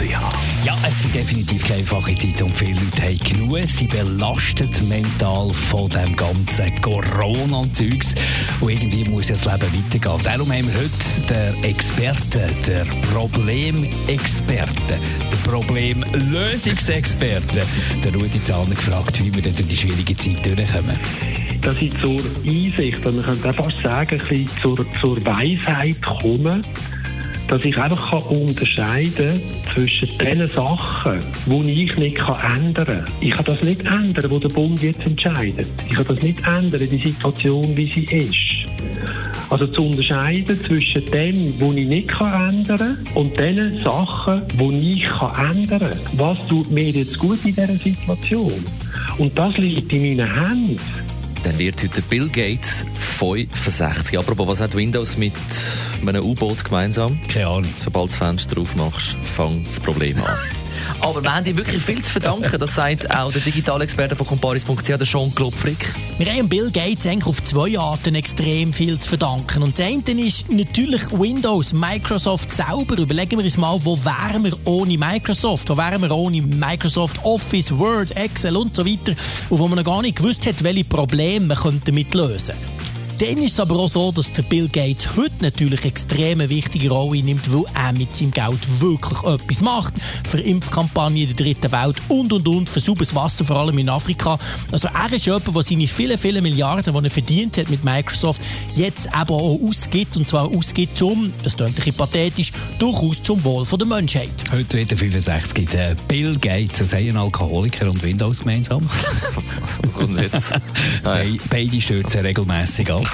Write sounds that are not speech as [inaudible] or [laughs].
Ja, es ist definitiv keine einfache Zeit und viele Leute haben genug. Sie belastet mental von dem ganzen Corona-Zeugs. Und irgendwie muss ja das Leben weitergehen. Darum haben wir heute den Experten, der Problemexperten, den Problemlösungsexperten, den Rudi Zahner gefragt, wie wir durch die schwierige Zeit durchkommen. dass ich zur Einsicht, und man könnte auch fast sagen, ein bisschen zur, zur Weisheit komme, dass ich einfach kann unterscheiden zwischen den Sachen, die ich nicht kann ändern kann. Ich kann das nicht ändern, wo der Bund jetzt entscheidet. Ich kann das nicht ändern, die Situation, wie sie ist. Also zu unterscheiden zwischen dem, was ich nicht kann ändern und den Sachen, die ich kann ändern kann. Was tut mir jetzt gut in dieser Situation? Und das liegt in meinen Händen. Dann wird heute Bill Gates 65. Apropos, was hat Windows mit einem U-Boot gemeinsam? Keine Ahnung. Sobald du das Fenster aufmachst, fängt das Problem an. [laughs] Aber wir haben ihm wirklich viel zu verdanken. Das sagt auch der Digitalexperte von comparis.ch, der Jean-Claude Frick. Wir haben Bill Gates eigentlich auf zwei Arten extrem viel zu verdanken. Und das eine ist natürlich Windows, Microsoft selber. Überlegen wir uns mal, wo wären wir ohne Microsoft? Wo wären wir ohne Microsoft Office, Word, Excel und so weiter? Und wo man noch gar nicht gewusst hat, welche Probleme man damit lösen könnte. Dann ist es aber auch so, dass der Bill Gates heute natürlich extrem eine wichtige Rolle nimmt, weil er mit seinem Geld wirklich etwas macht. Für Impfkampagnen in der dritten Welt und und und, für sauberes Wasser, vor allem in Afrika. Also er ist jemand, der seine vielen, vielen Milliarden, die er verdient hat mit Microsoft, jetzt eben auch ausgibt. Und zwar ausgibt zum, das klingt ein bisschen pathetisch, durchaus zum Wohl der Menschheit. Heute wieder 65 der Bill Gates, also ein Alkoholiker und Windows gemeinsam. [laughs] Was kommt jetzt? Be beide stürzen regelmäßig ab.